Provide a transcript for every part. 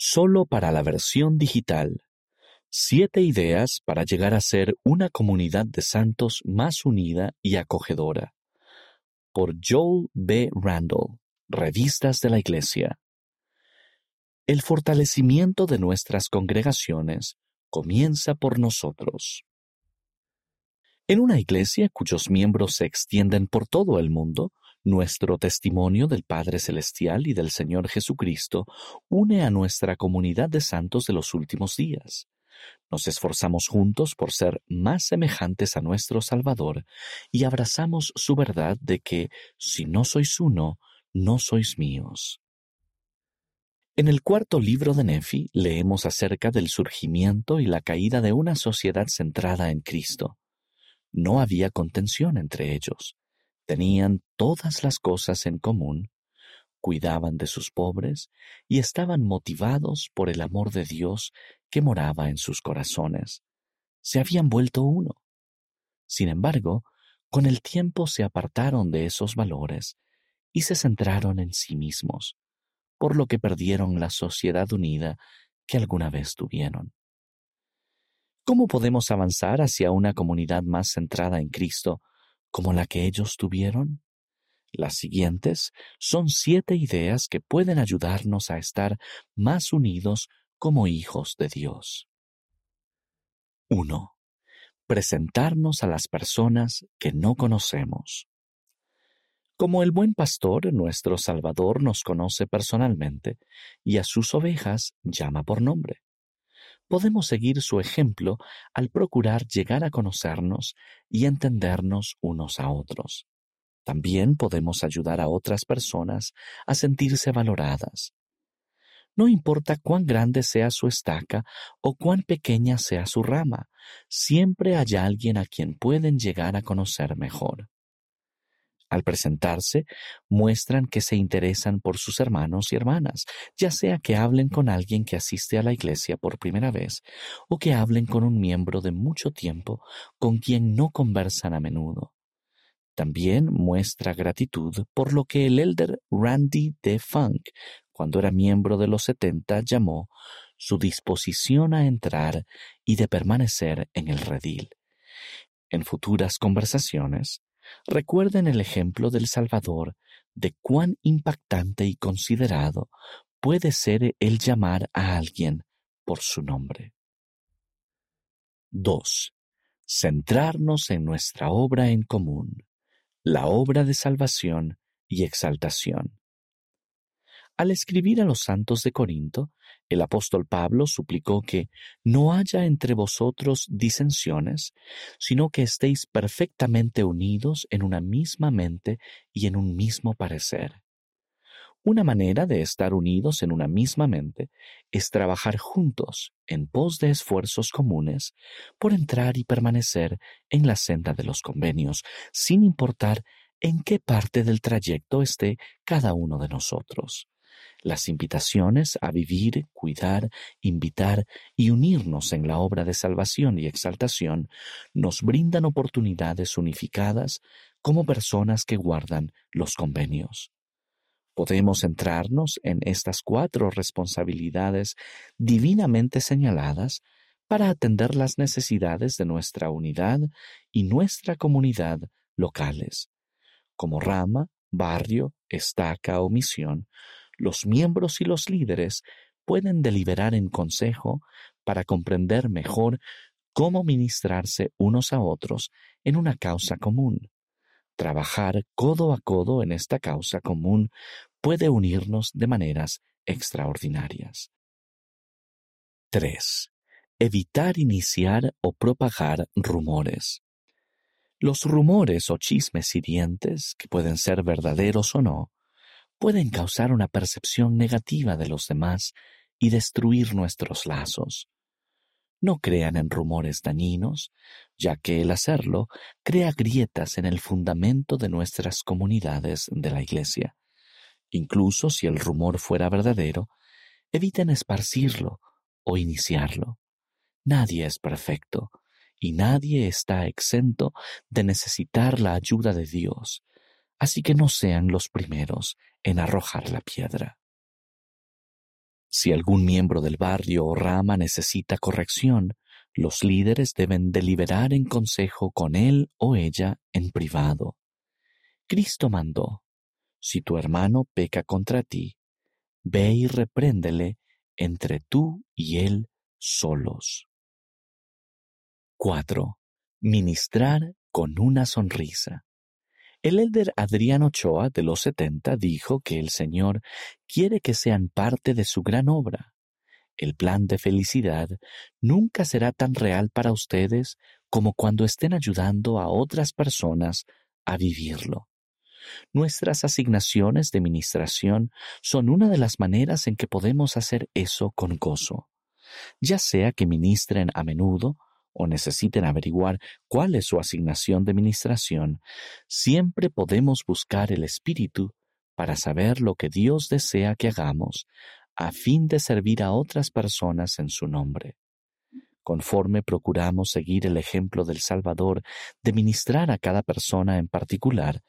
Solo para la versión digital. Siete ideas para llegar a ser una comunidad de santos más unida y acogedora. Por Joel B. Randall, Revistas de la Iglesia. El fortalecimiento de nuestras congregaciones comienza por nosotros. En una iglesia cuyos miembros se extienden por todo el mundo, nuestro testimonio del Padre Celestial y del Señor Jesucristo une a nuestra comunidad de santos de los últimos días. Nos esforzamos juntos por ser más semejantes a nuestro Salvador y abrazamos su verdad de que, si no sois uno, no sois míos. En el cuarto libro de Nefi leemos acerca del surgimiento y la caída de una sociedad centrada en Cristo. No había contención entre ellos. Tenían todas las cosas en común, cuidaban de sus pobres y estaban motivados por el amor de Dios que moraba en sus corazones. Se habían vuelto uno. Sin embargo, con el tiempo se apartaron de esos valores y se centraron en sí mismos, por lo que perdieron la sociedad unida que alguna vez tuvieron. ¿Cómo podemos avanzar hacia una comunidad más centrada en Cristo como la que ellos tuvieron? Las siguientes son siete ideas que pueden ayudarnos a estar más unidos como hijos de Dios. 1. Presentarnos a las personas que no conocemos. Como el buen pastor, nuestro Salvador nos conoce personalmente y a sus ovejas llama por nombre podemos seguir su ejemplo al procurar llegar a conocernos y entendernos unos a otros. También podemos ayudar a otras personas a sentirse valoradas. No importa cuán grande sea su estaca o cuán pequeña sea su rama, siempre hay alguien a quien pueden llegar a conocer mejor. Al presentarse, muestran que se interesan por sus hermanos y hermanas, ya sea que hablen con alguien que asiste a la iglesia por primera vez o que hablen con un miembro de mucho tiempo con quien no conversan a menudo. También muestra gratitud por lo que el elder Randy D. Funk, cuando era miembro de los setenta, llamó su disposición a entrar y de permanecer en el redil. En futuras conversaciones, Recuerden el ejemplo del Salvador de cuán impactante y considerado puede ser el llamar a alguien por su nombre. 2. Centrarnos en nuestra obra en común, la obra de salvación y exaltación. Al escribir a los santos de Corinto, el apóstol Pablo suplicó que no haya entre vosotros disensiones, sino que estéis perfectamente unidos en una misma mente y en un mismo parecer. Una manera de estar unidos en una misma mente es trabajar juntos en pos de esfuerzos comunes por entrar y permanecer en la senda de los convenios, sin importar en qué parte del trayecto esté cada uno de nosotros. Las invitaciones a vivir, cuidar, invitar y unirnos en la obra de salvación y exaltación nos brindan oportunidades unificadas como personas que guardan los convenios. Podemos centrarnos en estas cuatro responsabilidades divinamente señaladas para atender las necesidades de nuestra unidad y nuestra comunidad locales. Como rama, barrio, estaca o misión, los miembros y los líderes pueden deliberar en consejo para comprender mejor cómo ministrarse unos a otros en una causa común. Trabajar codo a codo en esta causa común puede unirnos de maneras extraordinarias. 3. Evitar iniciar o propagar rumores. Los rumores o chismes hirientes, que pueden ser verdaderos o no, pueden causar una percepción negativa de los demás y destruir nuestros lazos. No crean en rumores dañinos, ya que el hacerlo crea grietas en el fundamento de nuestras comunidades de la Iglesia. Incluso si el rumor fuera verdadero, eviten esparcirlo o iniciarlo. Nadie es perfecto y nadie está exento de necesitar la ayuda de Dios, así que no sean los primeros en arrojar la piedra. Si algún miembro del barrio o rama necesita corrección, los líderes deben deliberar en consejo con él o ella en privado. Cristo mandó, si tu hermano peca contra ti, ve y repréndele entre tú y él solos. 4. Ministrar con una sonrisa. El elder Adrián Ochoa de los setenta dijo que el Señor quiere que sean parte de su gran obra. El plan de felicidad nunca será tan real para ustedes como cuando estén ayudando a otras personas a vivirlo. Nuestras asignaciones de ministración son una de las maneras en que podemos hacer eso con gozo. Ya sea que ministren a menudo o necesiten averiguar cuál es su asignación de ministración, siempre podemos buscar el Espíritu para saber lo que Dios desea que hagamos a fin de servir a otras personas en su nombre. Conforme procuramos seguir el ejemplo del Salvador de ministrar a cada persona en particular,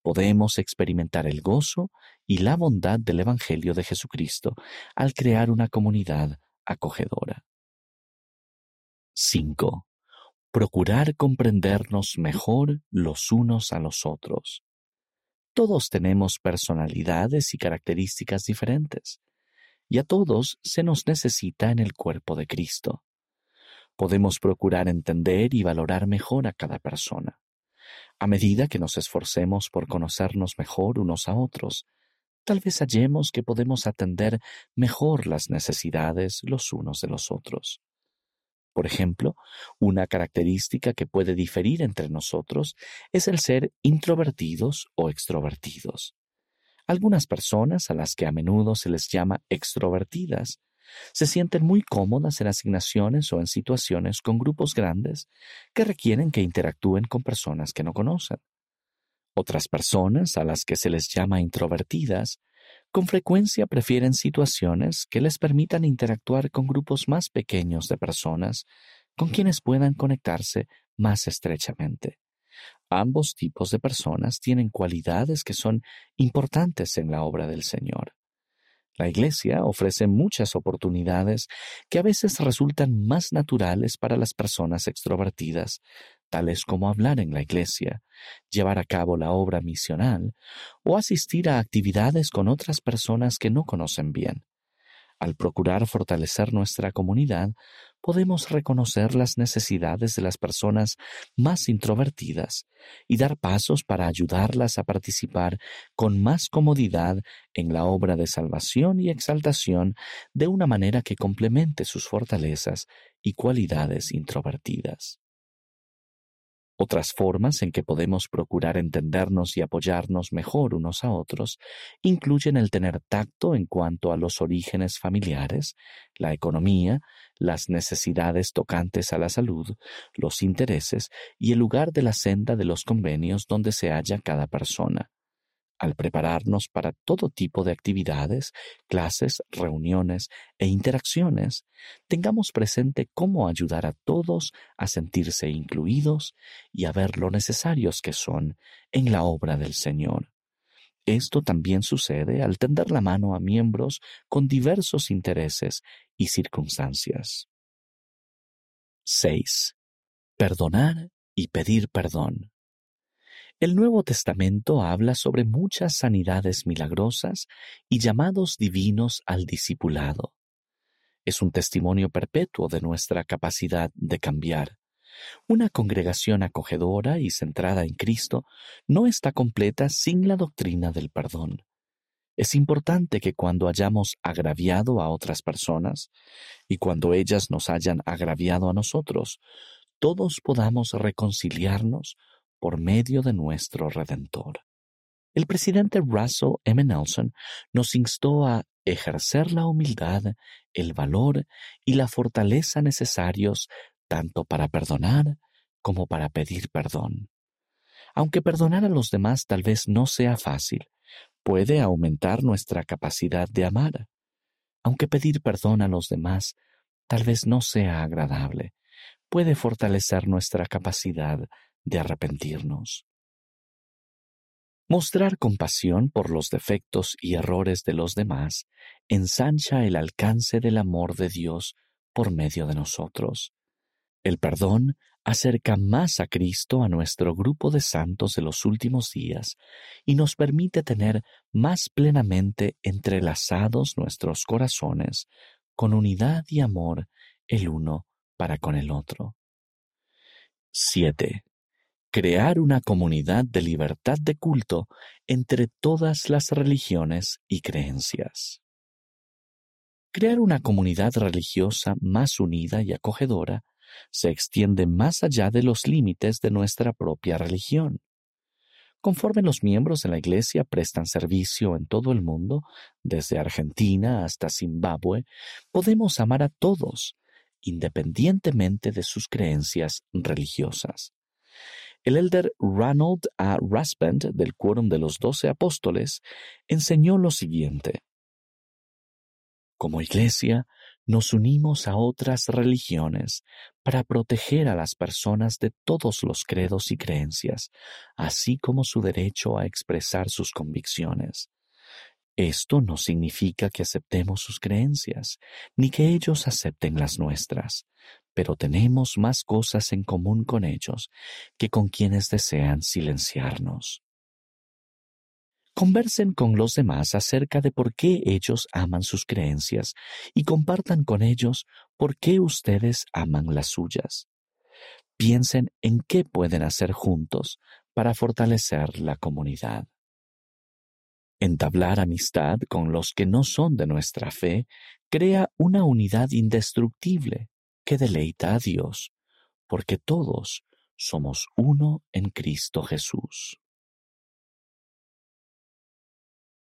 podemos experimentar el gozo y la bondad del Evangelio de Jesucristo al crear una comunidad acogedora. 5. Procurar comprendernos mejor los unos a los otros. Todos tenemos personalidades y características diferentes y a todos se nos necesita en el cuerpo de Cristo. Podemos procurar entender y valorar mejor a cada persona. A medida que nos esforcemos por conocernos mejor unos a otros, tal vez hallemos que podemos atender mejor las necesidades los unos de los otros. Por ejemplo, una característica que puede diferir entre nosotros es el ser introvertidos o extrovertidos. Algunas personas, a las que a menudo se les llama extrovertidas, se sienten muy cómodas en asignaciones o en situaciones con grupos grandes que requieren que interactúen con personas que no conocen. Otras personas, a las que se les llama introvertidas, con frecuencia prefieren situaciones que les permitan interactuar con grupos más pequeños de personas con quienes puedan conectarse más estrechamente. Ambos tipos de personas tienen cualidades que son importantes en la obra del Señor. La Iglesia ofrece muchas oportunidades que a veces resultan más naturales para las personas extrovertidas, tales como hablar en la Iglesia, llevar a cabo la obra misional o asistir a actividades con otras personas que no conocen bien. Al procurar fortalecer nuestra comunidad, podemos reconocer las necesidades de las personas más introvertidas y dar pasos para ayudarlas a participar con más comodidad en la obra de salvación y exaltación de una manera que complemente sus fortalezas y cualidades introvertidas. Otras formas en que podemos procurar entendernos y apoyarnos mejor unos a otros incluyen el tener tacto en cuanto a los orígenes familiares, la economía, las necesidades tocantes a la salud, los intereses y el lugar de la senda de los convenios donde se halla cada persona al prepararnos para todo tipo de actividades, clases, reuniones e interacciones, tengamos presente cómo ayudar a todos a sentirse incluidos y a ver lo necesarios que son en la obra del Señor. Esto también sucede al tender la mano a miembros con diversos intereses y circunstancias. 6. Perdonar y pedir perdón. El Nuevo Testamento habla sobre muchas sanidades milagrosas y llamados divinos al discipulado. Es un testimonio perpetuo de nuestra capacidad de cambiar. Una congregación acogedora y centrada en Cristo no está completa sin la doctrina del perdón. Es importante que cuando hayamos agraviado a otras personas y cuando ellas nos hayan agraviado a nosotros, todos podamos reconciliarnos por medio de nuestro Redentor. El presidente Russell M. Nelson nos instó a ejercer la humildad, el valor y la fortaleza necesarios tanto para perdonar como para pedir perdón. Aunque perdonar a los demás tal vez no sea fácil, puede aumentar nuestra capacidad de amar. Aunque pedir perdón a los demás tal vez no sea agradable, puede fortalecer nuestra capacidad de arrepentirnos. Mostrar compasión por los defectos y errores de los demás ensancha el alcance del amor de Dios por medio de nosotros. El perdón acerca más a Cristo a nuestro grupo de santos de los últimos días y nos permite tener más plenamente entrelazados nuestros corazones con unidad y amor el uno para con el otro. 7. Crear una comunidad de libertad de culto entre todas las religiones y creencias. Crear una comunidad religiosa más unida y acogedora se extiende más allá de los límites de nuestra propia religión. Conforme los miembros de la Iglesia prestan servicio en todo el mundo, desde Argentina hasta Zimbabue, podemos amar a todos, independientemente de sus creencias religiosas. El elder Ronald A. Rasband, del Quórum de los Doce Apóstoles, enseñó lo siguiente. Como Iglesia, nos unimos a otras religiones para proteger a las personas de todos los credos y creencias, así como su derecho a expresar sus convicciones. Esto no significa que aceptemos sus creencias, ni que ellos acepten las nuestras, pero tenemos más cosas en común con ellos que con quienes desean silenciarnos. Conversen con los demás acerca de por qué ellos aman sus creencias y compartan con ellos por qué ustedes aman las suyas. Piensen en qué pueden hacer juntos para fortalecer la comunidad. Entablar amistad con los que no son de nuestra fe crea una unidad indestructible que deleita a Dios, porque todos somos uno en Cristo Jesús.